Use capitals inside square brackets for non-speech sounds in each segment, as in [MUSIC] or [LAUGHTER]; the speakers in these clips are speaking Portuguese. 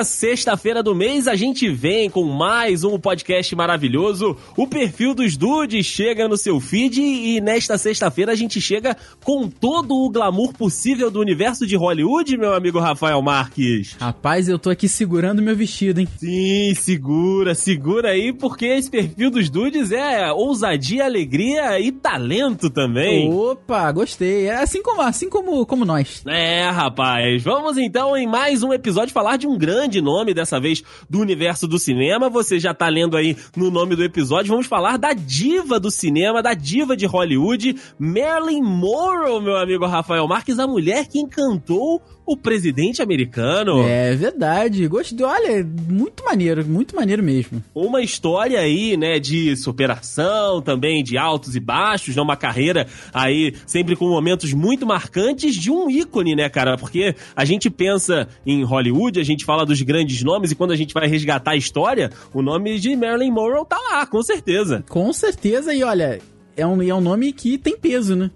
última sexta-feira do mês, a gente vem com mais um podcast maravilhoso. O perfil dos dudes chega no seu feed e nesta sexta-feira a gente chega com todo o glamour possível do universo de Hollywood, meu amigo Rafael Marques. Rapaz, eu tô aqui segurando meu vestido, hein? Sim, segura, segura aí, porque esse perfil dos dudes é ousadia, alegria e talento também. Opa, gostei. É assim como, assim como, como nós. É, rapaz. Vamos então em mais um episódio falar de um grande nome, dessa vez do universo do cinema. Você já tá lendo aí no nome do episódio. Vamos falar da diva do cinema, da diva de Hollywood, Marilyn Monroe, meu amigo Rafael Marques, a mulher que encantou o presidente americano. É verdade. Gostei. Olha, muito maneiro, muito maneiro mesmo. Uma história aí, né, de superação, também de altos e baixos, né, uma carreira aí sempre com momentos muito marcantes de um ícone, né, cara? Porque a gente pensa em Hollywood, a gente fala dos grandes nomes e quando a gente vai resgatar a história, o nome de Marilyn Monroe tá lá, com certeza. Com certeza. E olha, é um, é um nome que tem peso, né?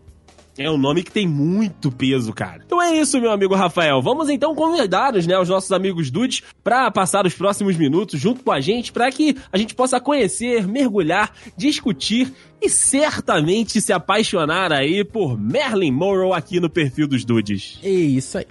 É um nome que tem muito peso, cara. Então é isso, meu amigo Rafael. Vamos então convidar-nos, né, os nossos amigos dudes, para passar os próximos minutos junto com a gente, para que a gente possa conhecer, mergulhar, discutir e certamente se apaixonar aí por Merlin Monroe aqui no perfil dos dudes. É isso aí.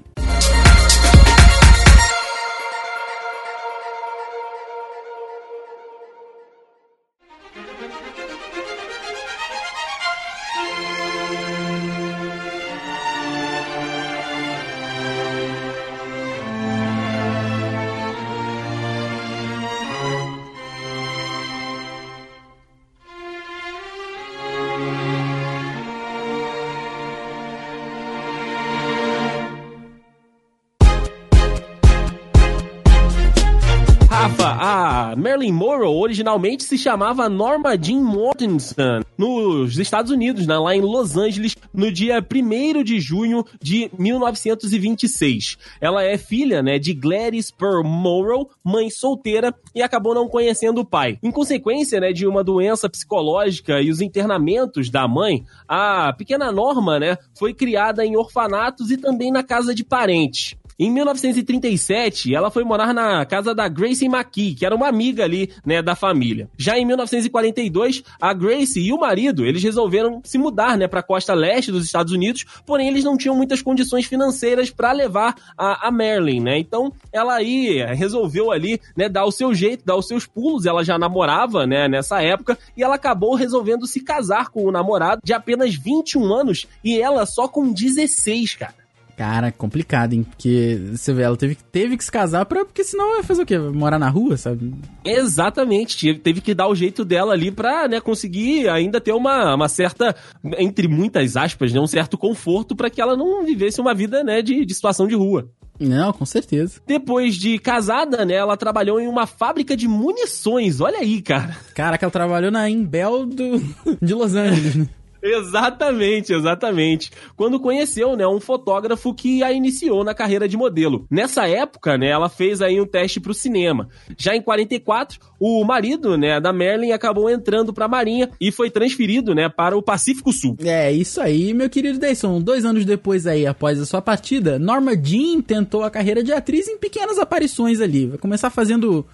Rafa, a Marilyn Monroe originalmente se chamava Norma Jean Mortensen nos Estados Unidos, né, lá em Los Angeles, no dia 1 de junho de 1926. Ela é filha né, de Gladys Pearl Monroe, mãe solteira, e acabou não conhecendo o pai. Em consequência né, de uma doença psicológica e os internamentos da mãe, a pequena Norma né, foi criada em orfanatos e também na casa de parentes. Em 1937, ela foi morar na casa da Grace McKee, que era uma amiga ali, né, da família. Já em 1942, a Grace e o marido, eles resolveram se mudar, né, para costa leste dos Estados Unidos, porém eles não tinham muitas condições financeiras para levar a, a Marilyn, né? Então, ela aí resolveu ali, né, dar o seu jeito, dar os seus pulos. Ela já namorava, né, nessa época, e ela acabou resolvendo se casar com o namorado de apenas 21 anos e ela só com 16, cara. Cara, complicado, hein? Porque você vê, ela teve, teve que se casar pra, porque senão vai fazer o quê? Morar na rua, sabe? Exatamente, teve que dar o jeito dela ali pra, né, conseguir ainda ter uma, uma certa, entre muitas aspas, né, um certo conforto para que ela não vivesse uma vida, né, de, de situação de rua. Não, com certeza. Depois de casada, né, ela trabalhou em uma fábrica de munições, olha aí, cara. Caraca, ela trabalhou na Imbel do, [LAUGHS] de Los Angeles, né? Exatamente, exatamente. Quando conheceu, né, um fotógrafo que a iniciou na carreira de modelo. Nessa época, né, ela fez aí um teste pro cinema. Já em 44, o marido, né, da Merlin acabou entrando pra Marinha e foi transferido, né, para o Pacífico Sul. É, isso aí, meu querido Dayson. Dois anos depois aí, após a sua partida, Norma Jean tentou a carreira de atriz em pequenas aparições ali. Vai começar fazendo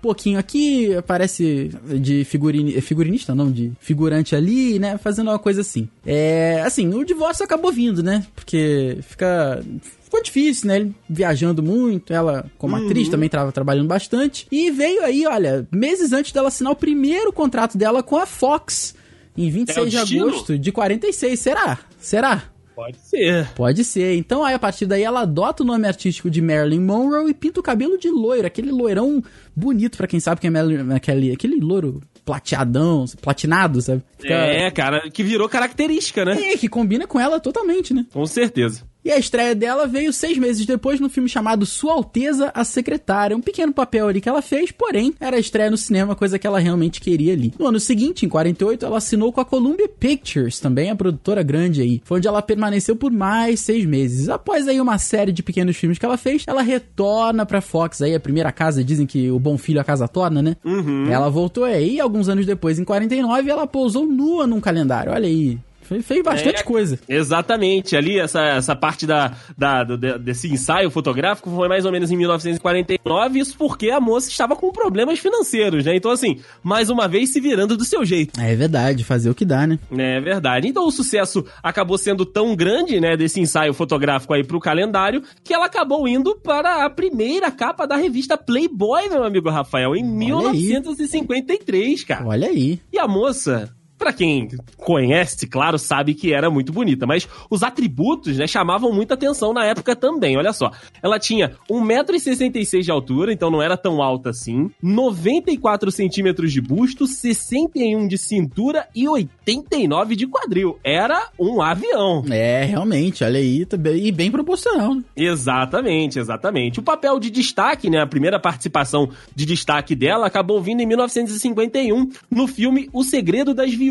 pouquinho aqui, aparece de figurini, figurinista, não, de figurante ali, né? Fazendo uma coisa assim. É, assim, o divórcio acabou vindo, né? Porque fica ficou difícil, né? Ele viajando muito, ela como uhum. atriz também estava trabalhando bastante. E veio aí, olha, meses antes dela assinar o primeiro contrato dela com a Fox, em 26 é de agosto de 46. Será? Será? Pode ser. Pode ser. Então aí a partir daí ela adota o nome artístico de Marilyn Monroe e pinta o cabelo de loiro, aquele loirão bonito para quem sabe que é Marilyn, aquele, aquele loiro plateadão, platinado, sabe? Fica... É, cara, que virou característica, né? É, que combina com ela totalmente, né? Com certeza. E a estreia dela veio seis meses depois no filme chamado Sua Alteza a Secretária. Um pequeno papel ali que ela fez, porém, era a estreia no cinema, coisa que ela realmente queria ali. No ano seguinte, em 48, ela assinou com a Columbia Pictures, também a produtora grande aí. Foi onde ela permaneceu por mais seis meses. Após aí uma série de pequenos filmes que ela fez, ela retorna pra Fox aí, a primeira casa, dizem que o bom filho a casa torna, né? Uhum. Ela voltou aí, alguns anos depois, em 49, ela pousou nua num calendário. Olha aí, Fez, fez bastante É, coisa. Exatamente, ali essa, essa parte da, da, do- de- desse ensaio fotográfico foi mais ou menos em 1949, isso porque a moça estava com problemas financeiros, né? Então, assim, mais uma vez se virando do seu jeito. É verdade, fazer o que dá, né? É verdade. Então o sucesso acabou sendo tão grande, né, desse ensaio fotográfico aí pro calendário, que ela acabou indo para a primeira capa da revista Playboy, meu amigo Rafael, em Olha aí. 1953, cara. Olha aí. E a moça, pra quem conhece, claro, sabe que era muito bonita, mas os atributos, né, chamavam muita atenção na época também, olha só. Ela tinha 1,66m de altura, então não era tão alta assim, 94 centímetros de busto, 61 de cintura e 89 de quadril. Era um avião. É, realmente, olha aí. tá E bem proporcional. né? Exatamente, exatamente. O papel de destaque, né, a primeira participação de destaque dela acabou vindo em 1951 no filme O Segredo das Viúvas.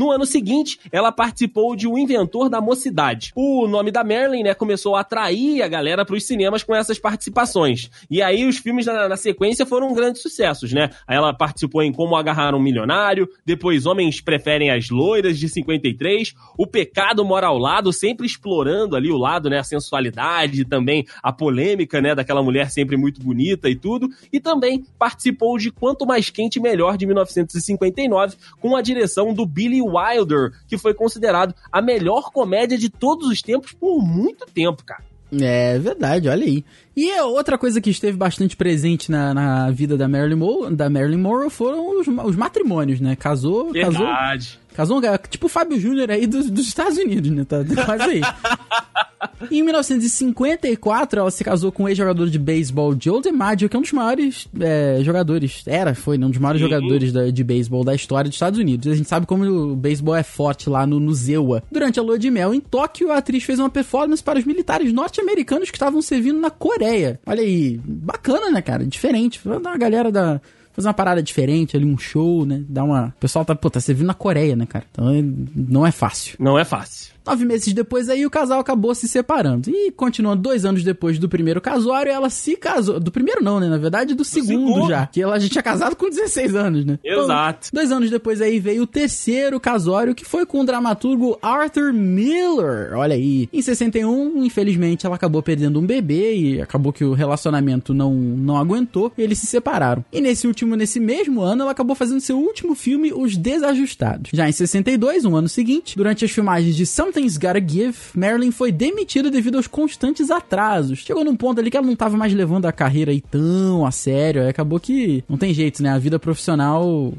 No ano seguinte, ela participou de O Inventor da Mocidade. O nome da Marilyn, né, começou a atrair a galera para os cinemas com essas participações. E aí os filmes na, na sequência foram grandes sucessos, né? Ela participou em Como Agarrar um Milionário, depois Homens Preferem as Loiras, de 53, O Pecado Mora ao Lado, sempre explorando ali o lado, né, a sensualidade, também a polêmica, né, daquela mulher sempre muito bonita e tudo, e também participou de Quanto Mais Quente Melhor, de 1959, com a direção do Billy Wilder, que foi considerado a melhor comédia de todos os tempos por muito tempo, cara. É verdade, olha aí. E é outra coisa que esteve bastante presente na, na vida da Marilyn, Monroe, da Marilyn Monroe foram os, os matrimônios, né? Casou, casou, Verdade. casou um cara, tipo o Fábio Júnior aí dos, dos Estados Unidos, né? Tá quase aí. [LAUGHS] em 1954, ela se casou com o ex-jogador de beisebol Joe DiMaggio, que é um dos maiores é, jogadores, era, foi, né? Um dos maiores Sim. jogadores da- de beisebol da história dos Estados Unidos. A gente sabe como o beisebol é forte lá no, no Zewa. Durante a lua de mel em Tóquio, a atriz fez uma performance para os militares norte-americanos que estavam servindo na Coreia. Olha aí, bacana, né, cara? Diferente. Dar uma galera da. Fazer uma parada diferente ali, um show, né? Dar uma. O pessoal tá, pô, tá servindo na Coreia, né, cara? Então é- não é fácil. Não é fácil. Nove meses depois aí, o casal acabou se separando. E continuando dois anos depois do primeiro casório, ela se casou. Do primeiro não, né? Na verdade, do, segundo, segundo. já. Que ela já tinha casado com 16 anos, né? Exato. Então, dois anos depois aí veio o terceiro casório, que foi com o dramaturgo Arthur Miller. Olha aí. Em 61, infelizmente, ela acabou perdendo um bebê e acabou que o relacionamento não, não aguentou. E eles se separaram. E nesse último, nesse mesmo ano, ela acabou fazendo seu último filme, Os Desajustados. Já em 62, um ano seguinte, durante as filmagens de Something's Gotta Give, Marilyn foi demitida devido aos constantes atrasos. Chegou num ponto ali que ela não tava mais levando a carreira aí tão a sério. Aí acabou que não tem jeito, né? A vida profissional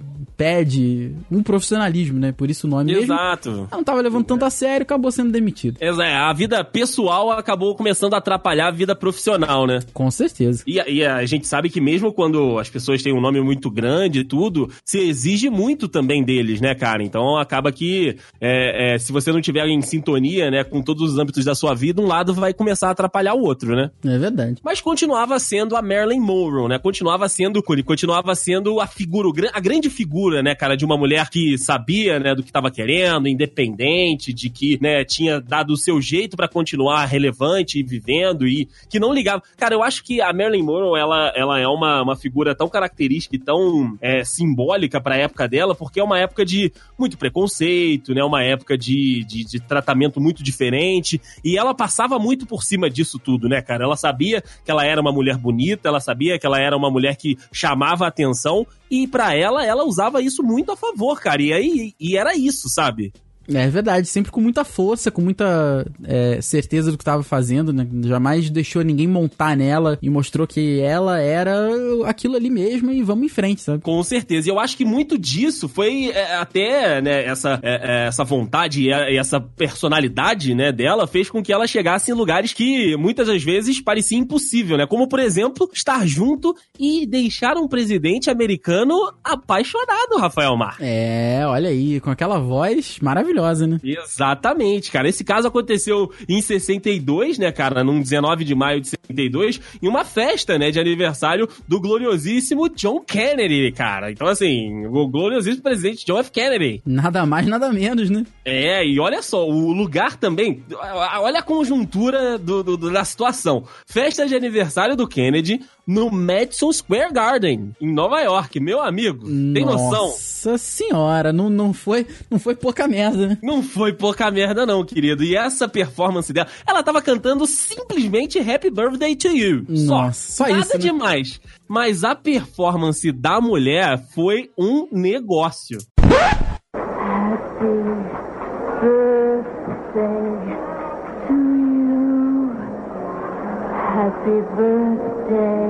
pede um profissionalismo, né? Por isso o nome mesmo. Exato. Ela não tava levando tanto a sério, acabou sendo demitida. Exa- é, A vida pessoal acabou começando a atrapalhar a vida profissional, né? Com certeza. E, a- e a gente sabe que mesmo quando as pessoas têm um nome muito grande e tudo, se exige muito também deles, né, cara? Então acaba que é, é, se você não tiver em sintonia, né, com todos os âmbitos da sua vida, um lado vai começar a atrapalhar o outro, né? É verdade. Mas continuava sendo a Marilyn Monroe, né? Continuava sendo, continuava sendo a figura, a grande figura, né, cara, de uma mulher que sabia, né, do que estava querendo, independente, de que, né, tinha dado o seu jeito pra continuar relevante e vivendo e que não ligava. Cara, eu acho que a Marilyn Monroe, ela, ela é uma, uma figura tão característica e tão é, simbólica pra época dela, porque é uma época de muito preconceito, né, uma época de, de, de tratamento muito diferente e ela passava muito por cima disso tudo, né, cara? Ela sabia que ela era uma mulher bonita, ela sabia que ela era uma mulher que chamava a atenção e pra ela, ela usava isso muito a favor, cara. E aí, e era isso, sabe? É verdade, sempre com muita força, com muita é, certeza do que estava fazendo, né? Jamais deixou ninguém montar nela e mostrou que ela era aquilo ali mesmo e vamos em frente, sabe? Com certeza. E eu acho que muito disso foi é, até, né, essa, é, é, essa vontade e a- e essa personalidade, né, dela fez com que ela chegasse em lugares que muitas das vezes parecia impossível, né? Como, por exemplo, estar junto e deixar um presidente americano apaixonado, Rafael Mar. É, olha aí, com aquela voz maravilhosa, né? Exatamente, cara. Esse caso aconteceu em 62, né, cara, num 19 de maio de 62, em uma festa, né, de aniversário do gloriosíssimo John Kennedy, cara. Então, assim, o gloriosíssimo presidente John F. Kennedy. Nada mais, nada menos, né? É, e olha só, o lugar também. Olha a conjuntura do- do- da situação. Festa de aniversário do Kennedy, no Madison Square Garden, em Nova York. Meu amigo, tem noção? Nossa senhora, não, não, foi, não foi pouca merda, né? Não foi pouca merda não, querido. E essa performance dela, ela tava cantando simplesmente Happy Birthday to You. Nossa, só, só Nada isso, né? demais. Mas a performance da mulher foi um negócio. Happy birthday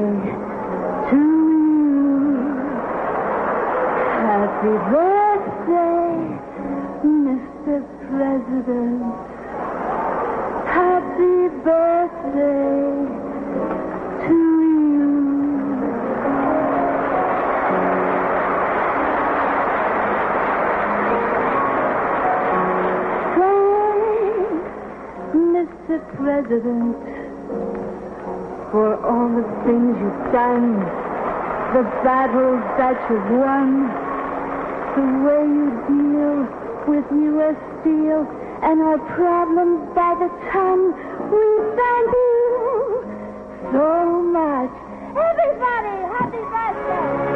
President, for all the things you've done, the battles that you've won, the way you deal with U.S. Steel and our problems by the ton. We thank you so much. Everybody, happy birthday!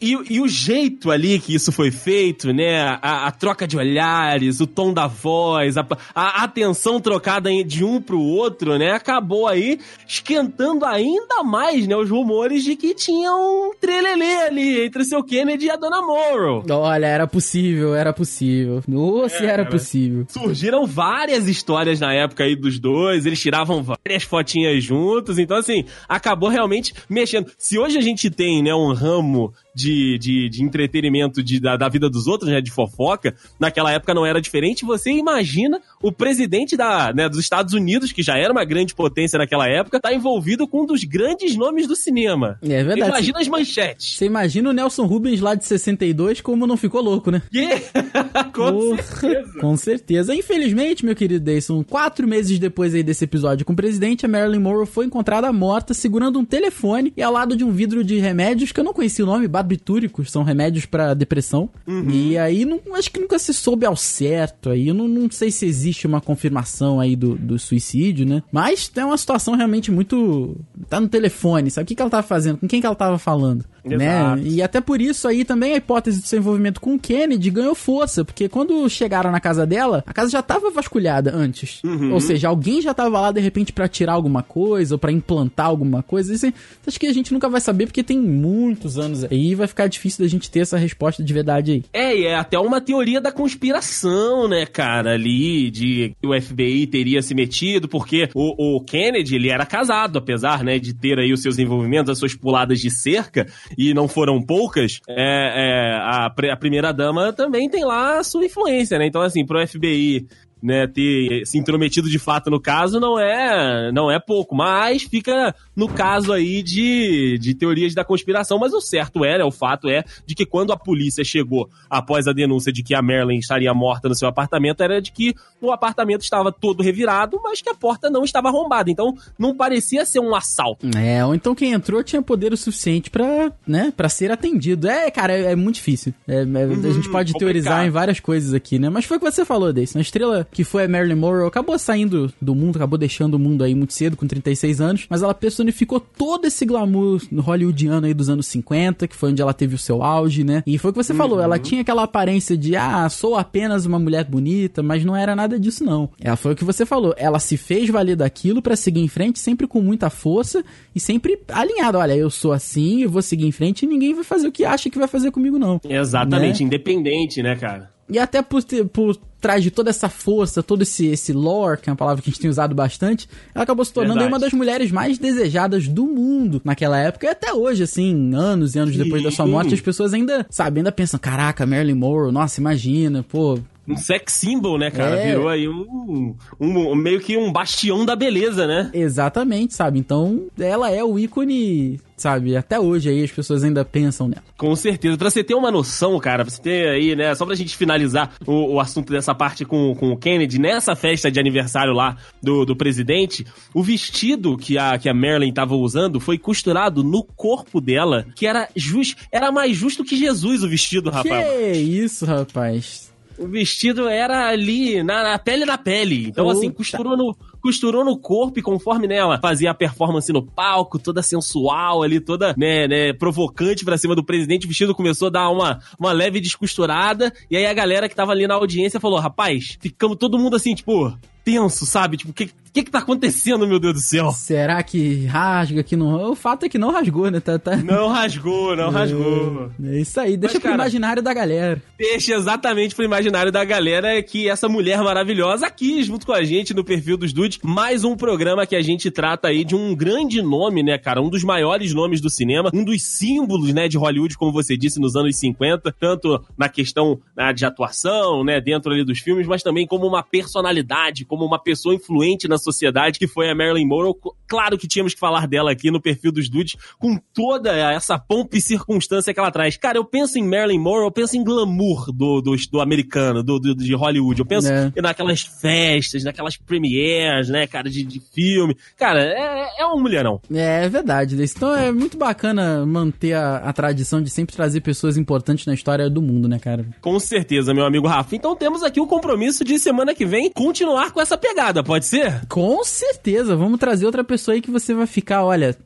E, e o jeito ali que isso foi feito, né? A, a troca de olhares, o tom da voz, a, a atenção trocada de um pro outro, né? Acabou aí esquentando ainda mais, né? Os rumores de que tinha um trelelê ali entre o seu Kennedy e a Dona Morrow. Olha, era possível, era possível. Nossa, era cara. possível. Surgiram várias histórias na época aí dos dois, eles tiravam várias fotinhas juntos, então assim, acabou realmente mexendo. Se hoje a gente tem, né, um ramo de, de, de entretenimento de, da, da vida dos outros, né, de fofoca, naquela época não era diferente, você imagina o presidente da, né, dos Estados Unidos, que já era uma grande potência naquela época, tá envolvido com um dos grandes nomes do cinema. É verdade. Imagina as manchetes. Você imagina o Nelson Rubens lá de 62 como não ficou louco, né? Yeah! [LAUGHS] Com Porra, certeza. Com certeza. Infelizmente, meu querido Dayson, quatro meses depois aí desse episódio com o presidente, a Marilyn Monroe foi encontrada morta segurando um telefone e ao lado de um vidro de remédios que eu não conhecia o nome, barbitúricos, são remédios pra depressão. E aí, não, acho que nunca se soube ao certo aí. Eu não, não sei se existe uma confirmação aí do, do suicídio, né? Mas é uma situação realmente muito. Tá no telefone, sabe o que, que ela tava fazendo? Com quem que ela tava falando? Né? E até por isso aí também a hipótese do seu envolvimento com o Kennedy ganhou força, porque quando chegaram na casa dela, a casa já tava vasculhada antes. Ou seja, alguém já tava lá de repente pra tirar alguma coisa ou pra implantar alguma coisa. Isso, acho que a gente nunca vai saber porque tem muitos anos aí e vai ficar difícil da gente ter essa resposta de verdade aí. É, e é até uma teoria da conspiração, né, cara, ali, de que o FBI teria se metido, porque o, o Kennedy, ele era casado, apesar, né, de ter aí os seus envolvimentos, as suas puladas de cerca, e não foram poucas, é, é, a, a primeira-dama também tem lá a sua influência, né, então, assim, pro FBI né, ter se intrometido de fato no caso não é não é pouco, mas fica no caso aí de, de teorias da conspiração, mas o certo é, né, o fato é de que quando a polícia chegou após a denúncia de que a Marilyn estaria morta no seu apartamento, era de que o apartamento estava todo revirado, mas que a porta não estava arrombada, então não parecia ser um assalto. É, ou então quem entrou tinha poder o suficiente pra, né, pra ser atendido. É, cara, é, é muito difícil. É, é, a gente pode complicado. teorizar em várias coisas aqui, né? Mas foi o que você falou, Deison. A estrela que foi a Marilyn Monroe acabou saindo do mundo, acabou deixando o mundo aí muito cedo, com 36 anos, mas ela personificou todo esse glamour hollywoodiano aí dos anos 50, que foi onde ela teve o seu auge, né? E foi o que você falou, ela tinha aquela aparência de, ah, sou apenas uma mulher bonita, mas não era nada disso, não. Ela foi o que você falou, ela se fez valer daquilo pra seguir em frente, sempre com muita força e sempre alinhada. Olha, eu sou assim, eu vou seguir em frente e ninguém vai fazer o que acha que vai fazer comigo, não. Exatamente, independente, né, cara? E até por, ter- por trás de toda essa força, todo esse, esse lore, que é uma palavra que a gente tem usado bastante, ela acabou se tornando Verdade. uma das mulheres mais desejadas do mundo naquela época. E até hoje, assim, anos e anos Sim. depois da sua morte, as pessoas ainda, sabe, ainda pensam, caraca, Marilyn Monroe, nossa, imagina, pô... Um sex symbol, né, cara? É. Virou aí um, um- meio que um bastião da beleza, né? Exatamente, sabe? Então, ela é o ícone, sabe? Até hoje aí as pessoas ainda pensam nela. Com certeza. Pra você ter uma noção, cara, pra você ter aí, né, só pra gente finalizar o, o assunto dessa parte com, com o Kennedy, nessa festa de aniversário lá do, do presidente, o vestido que a, que a Marilyn tava usando foi costurado no corpo dela, que era justo, era mais justo que Jesus o vestido, rapaz. Que isso, rapaz. O vestido era ali, na, na pele da pele. Então, assim, costurou no, costurou no corpo e conforme nela fazia a performance no palco, toda sensual ali, toda, né, né, provocante pra cima do presidente, o vestido começou a dar uma, uma leve descosturada, e aí a galera que tava ali na audiência falou, rapaz, ficamos todo mundo assim, tipo, tenso, sabe? Tipo, o que, que que tá acontecendo, meu Deus do céu? Será que rasga que não... O fato é que não rasgou, né? Tá, tá... Não rasgou, não rasgou. É isso aí, deixa Mas, pro cara, imaginário da galera. Deixa exatamente pro imaginário da galera que essa mulher maravilhosa aqui, junto com a gente no perfil dos Dudes, mais um programa que a gente trata aí de um grande nome, né, cara? Um dos maiores nomes do cinema, um dos símbolos, né, de Hollywood, como você disse, nos anos 50, tanto na questão né, de atuação, né, dentro ali dos filmes, mas também como uma personalidade, como uma pessoa influente na sociedade, que foi a Marilyn Monroe. Claro que tínhamos que falar dela aqui no perfil dos Dudes, com toda essa pompa e circunstância que ela traz. Cara, eu penso em Marilyn Monroe, eu penso em glamour do, do, do americano, do, do- de Hollywood. Eu penso É. naquelas festas, naquelas premieres, né, cara, de, de filme. Cara, é, é um mulherão. É, é verdade, Deis. Então é muito bacana manter a, a tradição de sempre trazer pessoas importantes na história do mundo, né, cara? Com certeza, meu amigo Rafa. Então temos aqui o compromisso de semana que vem continuar com essa pegada, pode ser? Com certeza, vamos trazer outra pessoa aí que você vai ficar, olha.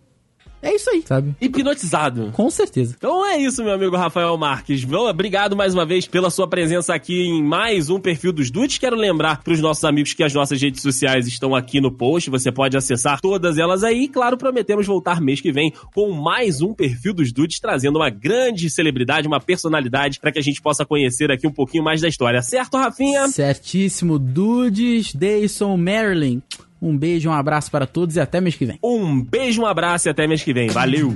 É isso aí, sabe? Hipnotizado. Com certeza. Então é isso, meu amigo Rafael Marques. Obrigado mais uma vez pela sua presença aqui em mais um perfil dos Dudes. Quero lembrar para os nossos amigos que as nossas redes sociais estão aqui no post. Você pode acessar todas elas aí. E, claro, prometemos voltar mês que vem com mais um perfil dos Dudes, trazendo uma grande celebridade, uma personalidade, para que a gente possa conhecer aqui um pouquinho mais da história. Certo, Rafinha? Certíssimo, Dudes, Dayson, Marilyn. Um beijo, um abraço para todos e até mês que vem. Um beijo, um abraço e até mês que vem. Valeu!